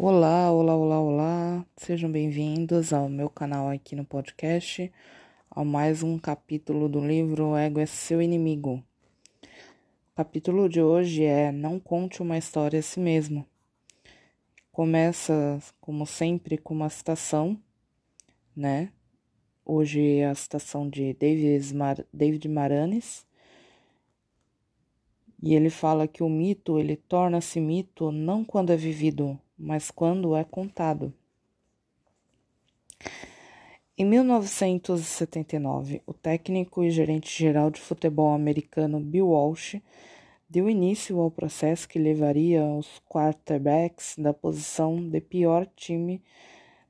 Olá, olá, olá, olá. Sejam bem-vindos ao meu canal aqui no podcast, a mais um capítulo do livro Ego é seu inimigo. O capítulo de hoje é Não conte uma história a si mesmo. Começa, como sempre, com uma citação, né? Hoje é a citação de David, Mar David Maranes. E ele fala que o mito, ele torna-se mito não quando é vivido, mas quando é contado. Em 1979, o técnico e gerente geral de futebol americano Bill Walsh deu início ao processo que levaria os quarterbacks da posição de pior time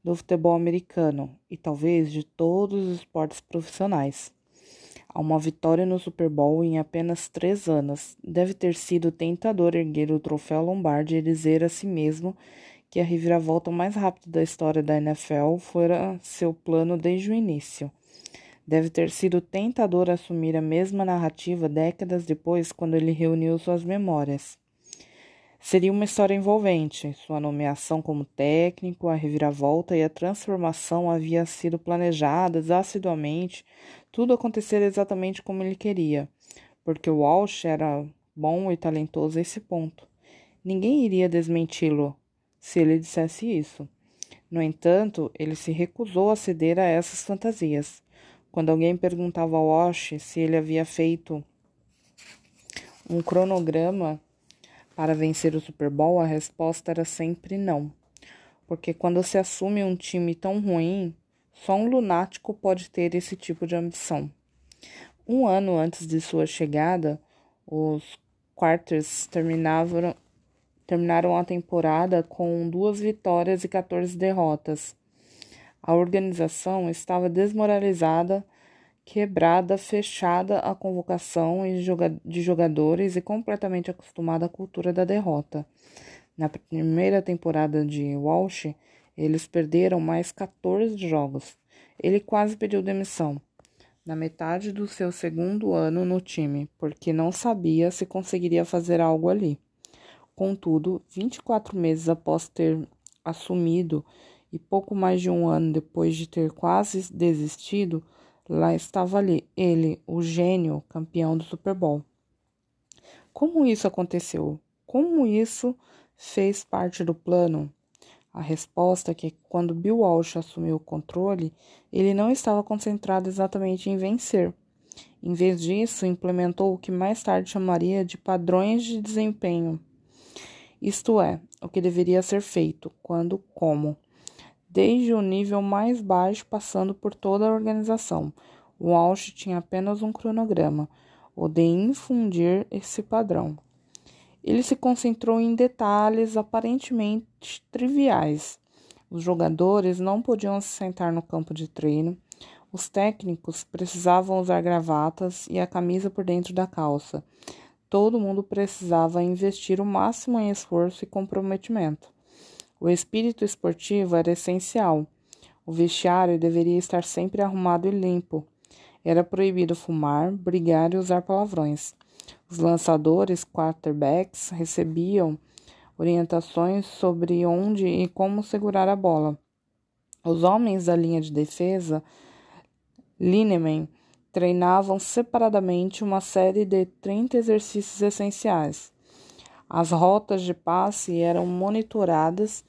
do futebol americano e talvez de todos os esportes profissionais. A uma vitória no Super Bowl em apenas três anos, deve ter sido tentador erguer o troféu Lombardi e dizer a si mesmo que a reviravolta mais rápida da história da NFL fora seu plano desde o início. Deve ter sido tentador assumir a mesma narrativa décadas depois, quando ele reuniu suas memórias. Seria uma história envolvente. Sua nomeação como técnico, a reviravolta e a transformação havia sido planejadas assiduamente, tudo acontecer exatamente como ele queria, porque Walsh era bom e talentoso a esse ponto. Ninguém iria desmenti-lo se ele dissesse isso. No entanto, ele se recusou a ceder a essas fantasias. Quando alguém perguntava ao Walsh se ele havia feito um cronograma para vencer o Super Bowl, a resposta era sempre não. Porque quando se assume um time tão ruim, só um lunático pode ter esse tipo de ambição. Um ano antes de sua chegada, os Quarters terminavam, terminaram a temporada com duas vitórias e 14 derrotas. A organização estava desmoralizada, quebrada, fechada à convocação de jogadores e completamente acostumada à cultura da derrota. Na primeira temporada de Walsh, eles perderam mais 14 jogos. Ele quase pediu demissão na metade do seu segundo ano no time, porque não sabia se conseguiria fazer algo ali. Contudo, 24 meses após ter assumido e pouco mais de um ano depois de ter quase desistido, lá estava ali, ele, o gênio campeão do Super Bowl. Como isso aconteceu? Como isso fez parte do plano? A resposta é que quando Bill Walsh assumiu o controle, ele não estava concentrado exatamente em vencer. Em vez disso, implementou o que mais tarde chamaria de padrões de desempenho isto é, o que deveria ser feito, quando, como, desde o nível mais baixo passando por toda a organização. Walsh tinha apenas um cronograma, o de infundir esse padrão. Ele se concentrou em detalhes aparentemente triviais. Os jogadores não podiam se sentar no campo de treino, os técnicos precisavam usar gravatas e a camisa por dentro da calça. Todo mundo precisava investir o máximo em esforço e comprometimento. O espírito esportivo era essencial. O vestiário deveria estar sempre arrumado e limpo. Era proibido fumar, brigar e usar palavrões. Os lançadores, quarterbacks, recebiam orientações sobre onde e como segurar a bola. Os homens da linha de defesa, linemen, treinavam separadamente uma série de 30 exercícios essenciais. As rotas de passe eram monitoradas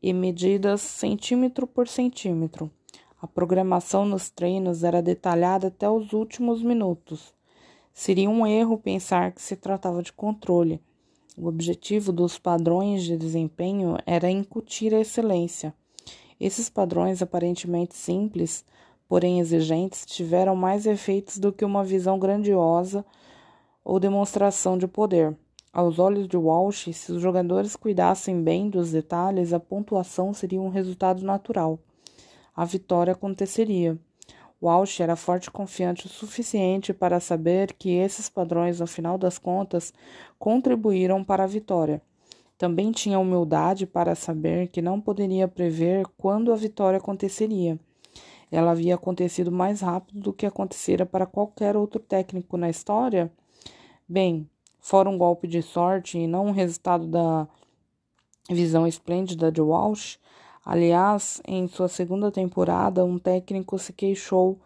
e medidas centímetro por centímetro. A programação nos treinos era detalhada até os últimos minutos. Seria um erro pensar que se tratava de controle. O objetivo dos padrões de desempenho era incutir a excelência. Esses padrões aparentemente simples porém exigentes, tiveram mais efeitos do que uma visão grandiosa ou demonstração de poder. Aos olhos de Walsh, se os jogadores cuidassem bem dos detalhes, a pontuação seria um resultado natural. A vitória aconteceria. Walsh era forte e confiante o suficiente para saber que esses padrões, no final das contas, contribuíram para a vitória. Também tinha humildade para saber que não poderia prever quando a vitória aconteceria ela havia acontecido mais rápido do que acontecera para qualquer outro técnico na história? Bem, fora um golpe de sorte e não um resultado da visão esplêndida de Walsh. Aliás, em sua segunda temporada, um técnico se queixou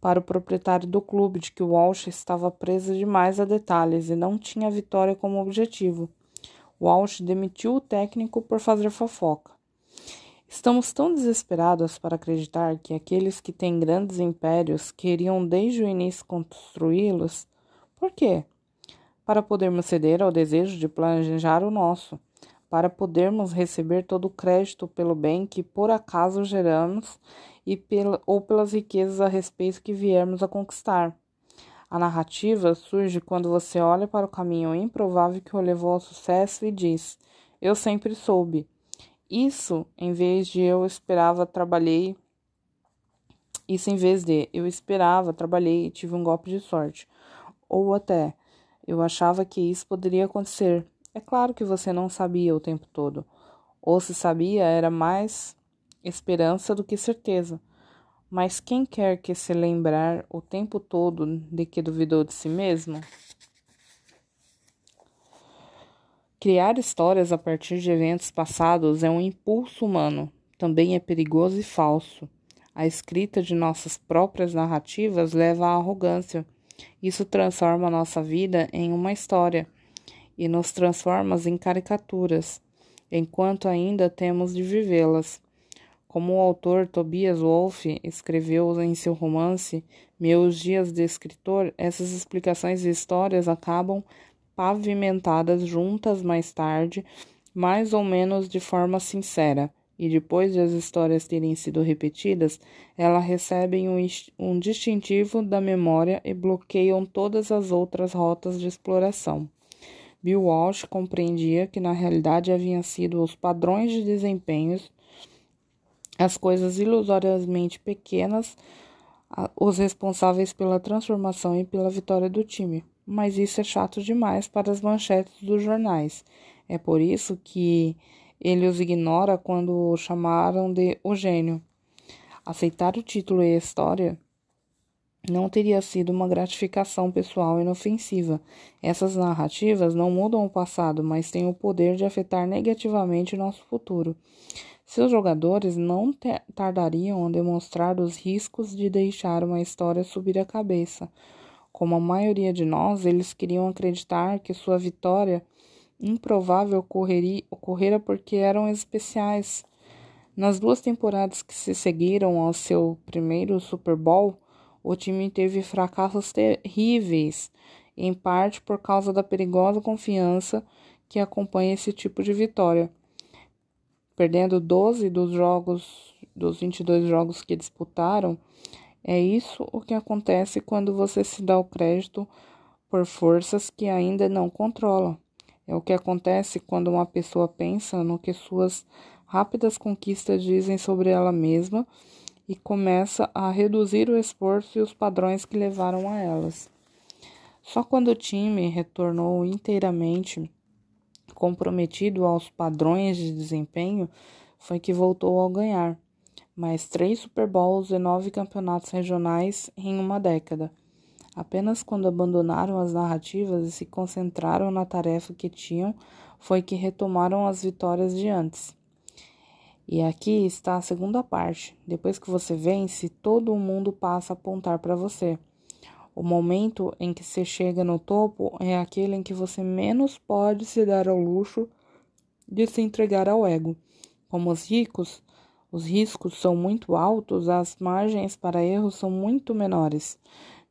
para o proprietário do clube de que Walsh estava preso demais a detalhes e não tinha vitória como objetivo. Walsh demitiu o técnico por fazer fofoca. Estamos tão desesperados para acreditar que aqueles que têm grandes impérios queriam desde o início construí-los. Por quê? Para podermos ceder ao desejo de planejar o nosso para podermos receber todo o crédito pelo bem que por acaso geramos e pela, ou pelas riquezas a respeito que viermos a conquistar. A narrativa surge quando você olha para o caminho improvável que o levou ao sucesso e diz: Eu sempre soube. Isso, em vez de eu esperava, trabalhei. Isso, em vez de eu esperava, trabalhei e tive um golpe de sorte. Ou até, eu achava que isso poderia acontecer é claro que você não sabia o tempo todo. Ou se sabia, era mais esperança do que certeza. Mas quem quer que se lembrar o tempo todo de que duvidou de si mesmo? Criar histórias a partir de eventos passados é um impulso humano, também é perigoso e falso. A escrita de nossas próprias narrativas leva à arrogância. Isso transforma nossa vida em uma história e nos transforma em caricaturas, enquanto ainda temos de vivê-las. Como o autor Tobias Wolff escreveu em seu romance Meus Dias de Escritor, essas explicações e histórias acabam pavimentadas juntas mais tarde, mais ou menos de forma sincera, e depois de as histórias terem sido repetidas, elas recebem um, um distintivo da memória e bloqueiam todas as outras rotas de exploração. Bill Walsh compreendia que na realidade haviam sido os padrões de desempenhos, as coisas ilusoriamente pequenas, os responsáveis pela transformação e pela vitória do time. Mas isso é chato demais para as manchetes dos jornais. É por isso que ele os ignora quando o chamaram de o gênio. Aceitar o título e a história não teria sido uma gratificação pessoal inofensiva. Essas narrativas não mudam o passado, mas têm o poder de afetar negativamente nosso futuro. Seus jogadores não tardariam a demonstrar os riscos de deixar uma história subir a cabeça. Como a maioria de nós, eles queriam acreditar que sua vitória improvável ocorreria, ocorrera porque eram especiais. Nas duas temporadas que se seguiram ao seu primeiro Super Bowl, o time teve fracassos terríveis, em parte por causa da perigosa confiança que acompanha esse tipo de vitória. Perdendo 12 dos jogos, dos 22 jogos que disputaram, é isso o que acontece quando você se dá o crédito por forças que ainda não controla. É o que acontece quando uma pessoa pensa no que suas rápidas conquistas dizem sobre ela mesma e começa a reduzir o esforço e os padrões que levaram a elas. Só quando o time retornou inteiramente comprometido aos padrões de desempenho foi que voltou a ganhar mais três Super Bowls e nove campeonatos regionais em uma década. Apenas quando abandonaram as narrativas e se concentraram na tarefa que tinham foi que retomaram as vitórias de antes. E aqui está a segunda parte. Depois que você vence, todo mundo passa a apontar para você. O momento em que você chega no topo é aquele em que você menos pode se dar ao luxo de se entregar ao ego. Como os ricos, os riscos são muito altos, as margens para erros são muito menores.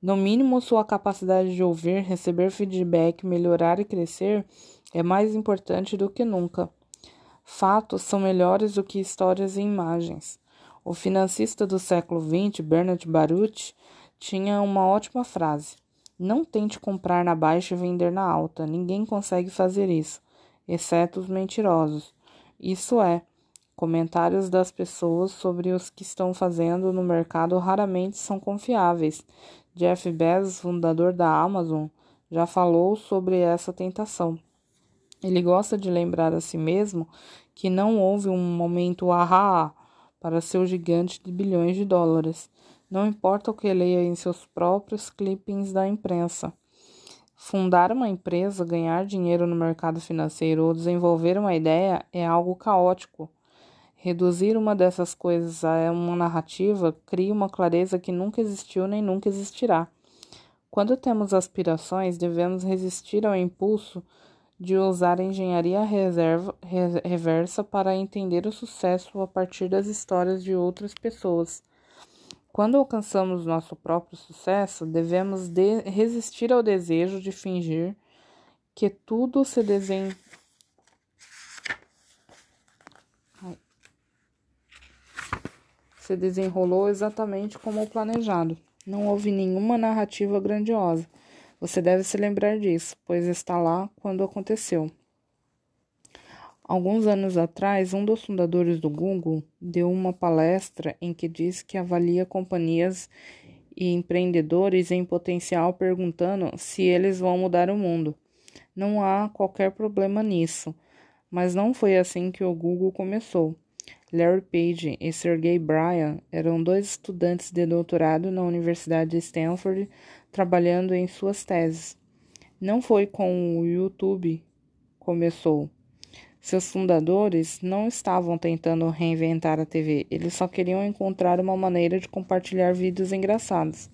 No mínimo, sua capacidade de ouvir, receber feedback, melhorar e crescer é mais importante do que nunca. Fatos são melhores do que histórias e imagens. O financista do século XX, Bernard Baruch, tinha uma ótima frase: Não tente comprar na baixa e vender na alta. Ninguém consegue fazer isso, exceto os mentirosos. Isso é, comentários das pessoas sobre os que estão fazendo no mercado raramente são confiáveis. Jeff Bezos, fundador da Amazon, já falou sobre essa tentação. Ele gosta de lembrar a si mesmo que não houve um momento ahá para seu gigante de bilhões de dólares. Não importa o que leia em seus próprios clippings da imprensa. Fundar uma empresa, ganhar dinheiro no mercado financeiro ou desenvolver uma ideia é algo caótico. Reduzir uma dessas coisas a uma narrativa cria uma clareza que nunca existiu nem nunca existirá. Quando temos aspirações, devemos resistir ao impulso de usar a engenharia reserva, reversa para entender o sucesso a partir das histórias de outras pessoas. Quando alcançamos nosso próprio sucesso, devemos de resistir ao desejo de fingir que tudo se se desenrolou exatamente como planejado. Não houve nenhuma narrativa grandiosa. Você deve se lembrar disso, pois está lá quando aconteceu. Alguns anos atrás, um dos fundadores do Google deu uma palestra em que disse que avalia companhias e empreendedores em potencial perguntando se eles vão mudar o mundo. Não há qualquer problema nisso, mas não foi assim que o Google começou. Larry Page e Sergey Brin eram dois estudantes de doutorado na Universidade de Stanford trabalhando em suas teses. Não foi com o YouTube começou seus fundadores não estavam tentando reinventar a TV, eles só queriam encontrar uma maneira de compartilhar vídeos engraçados.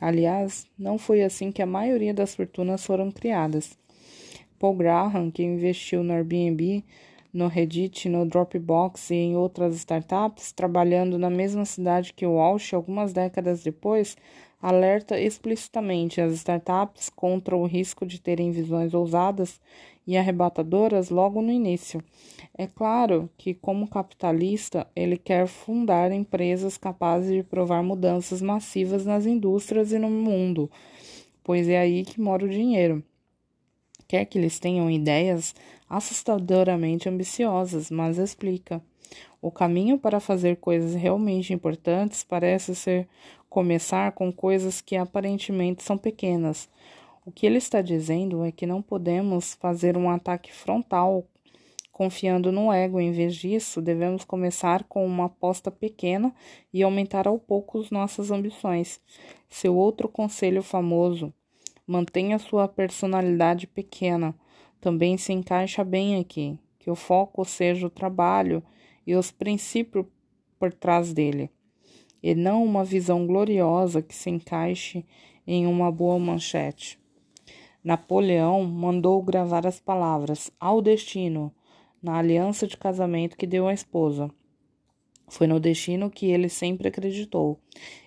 Aliás, não foi assim que a maioria das fortunas foram criadas. Paul Graham, que investiu no Airbnb, no Reddit, no Dropbox e em outras startups, trabalhando na mesma cidade que Walsh algumas décadas depois, alerta explicitamente as startups contra o risco de terem visões ousadas e arrebatadoras logo no início. É claro que, como capitalista, ele quer fundar empresas capazes de provar mudanças massivas nas indústrias e no mundo, pois é aí que mora o dinheiro. Quer que eles tenham ideias assustadoramente ambiciosas, mas explica. O caminho para fazer coisas realmente importantes parece ser começar com coisas que aparentemente são pequenas, o que ele está dizendo é que não podemos fazer um ataque frontal confiando no ego. Em vez disso, devemos começar com uma aposta pequena e aumentar ao pouco nossas ambições. Seu outro conselho famoso: mantenha sua personalidade pequena. Também se encaixa bem aqui. Que o foco seja o trabalho e os princípios por trás dele, e não uma visão gloriosa que se encaixe em uma boa manchete. Napoleão mandou gravar as palavras ao destino na aliança de casamento que deu à esposa. Foi no destino que ele sempre acreditou.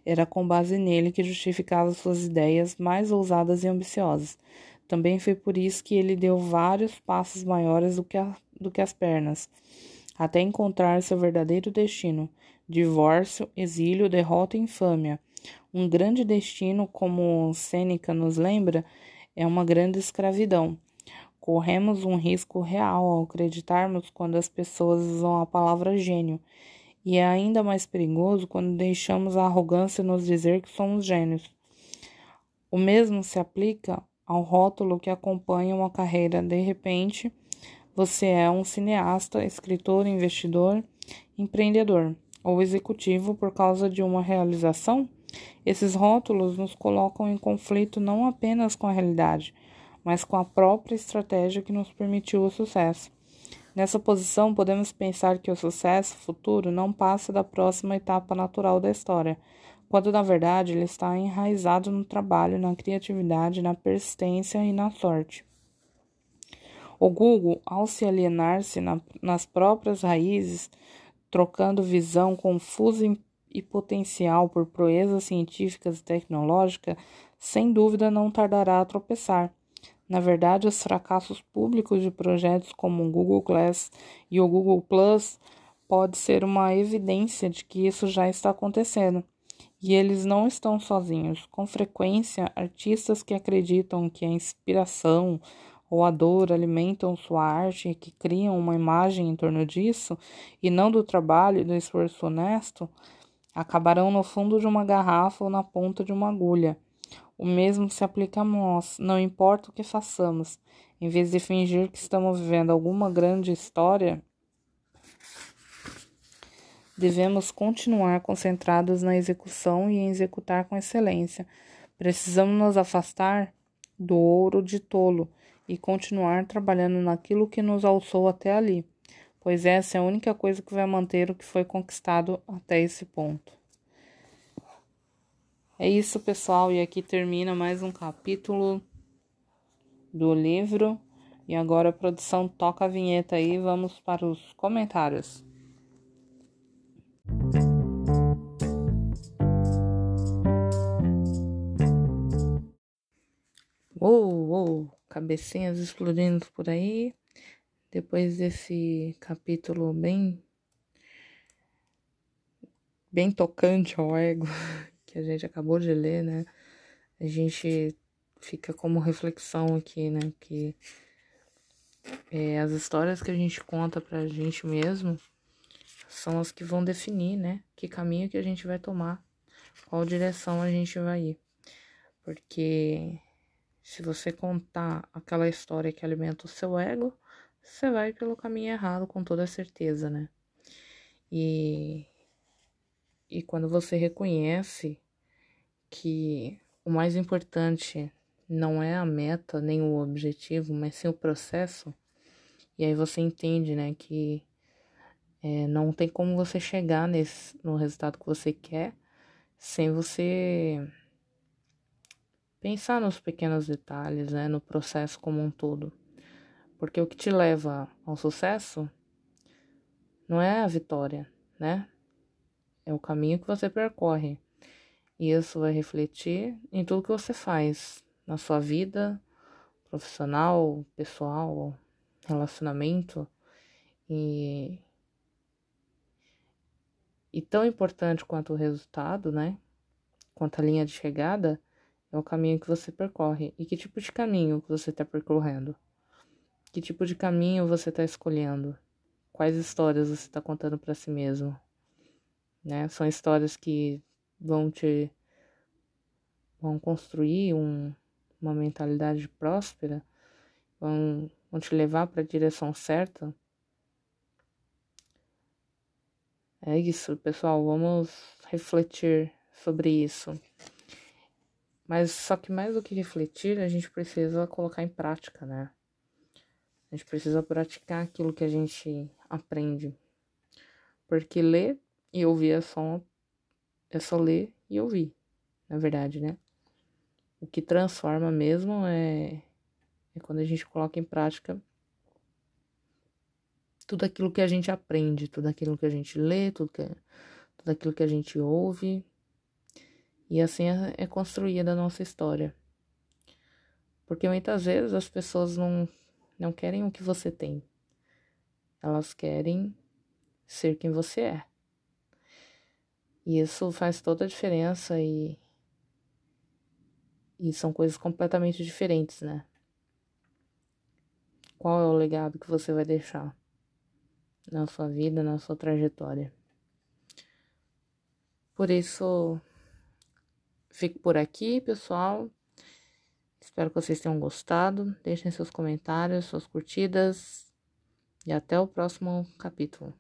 Era com base nele que justificava suas ideias mais ousadas e ambiciosas. Também foi por isso que ele deu vários passos maiores do que, a, do que as pernas, até encontrar seu verdadeiro destino: divórcio, exílio, derrota e infâmia. Um grande destino, como Sêneca nos lembra, é uma grande escravidão. Corremos um risco real ao acreditarmos quando as pessoas usam a palavra gênio, e é ainda mais perigoso quando deixamos a arrogância nos dizer que somos gênios. O mesmo se aplica ao rótulo que acompanha uma carreira. De repente, você é um cineasta, escritor, investidor, empreendedor ou executivo por causa de uma realização? Esses rótulos nos colocam em conflito não apenas com a realidade, mas com a própria estratégia que nos permitiu o sucesso. Nessa posição, podemos pensar que o sucesso futuro não passa da próxima etapa natural da história, quando na verdade ele está enraizado no trabalho, na criatividade, na persistência e na sorte. O Google, ao se alienar-se na, nas próprias raízes, trocando visão confusa e potencial por proezas científicas e tecnológicas, sem dúvida não tardará a tropeçar. Na verdade, os fracassos públicos de projetos como o Google Glass e o Google Plus pode ser uma evidência de que isso já está acontecendo. E eles não estão sozinhos. Com frequência, artistas que acreditam que a inspiração ou a dor alimentam sua arte que criam uma imagem em torno disso, e não do trabalho e do esforço honesto, acabarão no fundo de uma garrafa ou na ponta de uma agulha. O mesmo se aplica a nós, não importa o que façamos. Em vez de fingir que estamos vivendo alguma grande história, devemos continuar concentrados na execução e em executar com excelência. Precisamos nos afastar do ouro de tolo e continuar trabalhando naquilo que nos alçou até ali, pois essa é a única coisa que vai manter o que foi conquistado até esse ponto. É isso, pessoal, e aqui termina mais um capítulo do livro. E agora a produção toca a vinheta aí, vamos para os comentários. Uou, uou, cabecinhas explodindo por aí. Depois desse capítulo bem bem tocante ao ego que a gente acabou de ler, né? A gente fica como reflexão aqui, né? Que é, as histórias que a gente conta pra gente mesmo são as que vão definir, né? Que caminho que a gente vai tomar, qual direção a gente vai ir. Porque se você contar aquela história que alimenta o seu ego, você vai pelo caminho errado com toda certeza, né? E e quando você reconhece que o mais importante não é a meta nem o objetivo, mas sim o processo, e aí você entende, né, que é, não tem como você chegar nesse, no resultado que você quer sem você pensar nos pequenos detalhes, né, no processo como um todo. Porque o que te leva ao sucesso não é a vitória, né? É o caminho que você percorre. E isso vai refletir em tudo que você faz na sua vida profissional, pessoal, relacionamento. E, e tão importante quanto o resultado, né? Quanto a linha de chegada, é o caminho que você percorre. E que tipo de caminho que você está percorrendo? Que tipo de caminho você está escolhendo? Quais histórias você está contando para si mesmo? Né? São histórias que vão te vão construir um, uma mentalidade próspera, vão, vão te levar para a direção certa. É isso, pessoal. Vamos refletir sobre isso. Mas só que mais do que refletir, a gente precisa colocar em prática, né? A gente precisa praticar aquilo que a gente aprende. Porque ler e ouvir é só, é só ler e ouvir, na verdade, né? O que transforma mesmo é, é quando a gente coloca em prática tudo aquilo que a gente aprende, tudo aquilo que a gente lê, tudo, que, tudo aquilo que a gente ouve e assim é, é construída a nossa história. Porque muitas vezes as pessoas não, não querem o que você tem. Elas querem ser quem você é. E isso faz toda a diferença e, e são coisas completamente diferentes, né? Qual é o legado que você vai deixar na sua vida, na sua trajetória? Por isso, Fico por aqui, pessoal. Espero que vocês tenham gostado. Deixem seus comentários, suas curtidas. E até o próximo capítulo.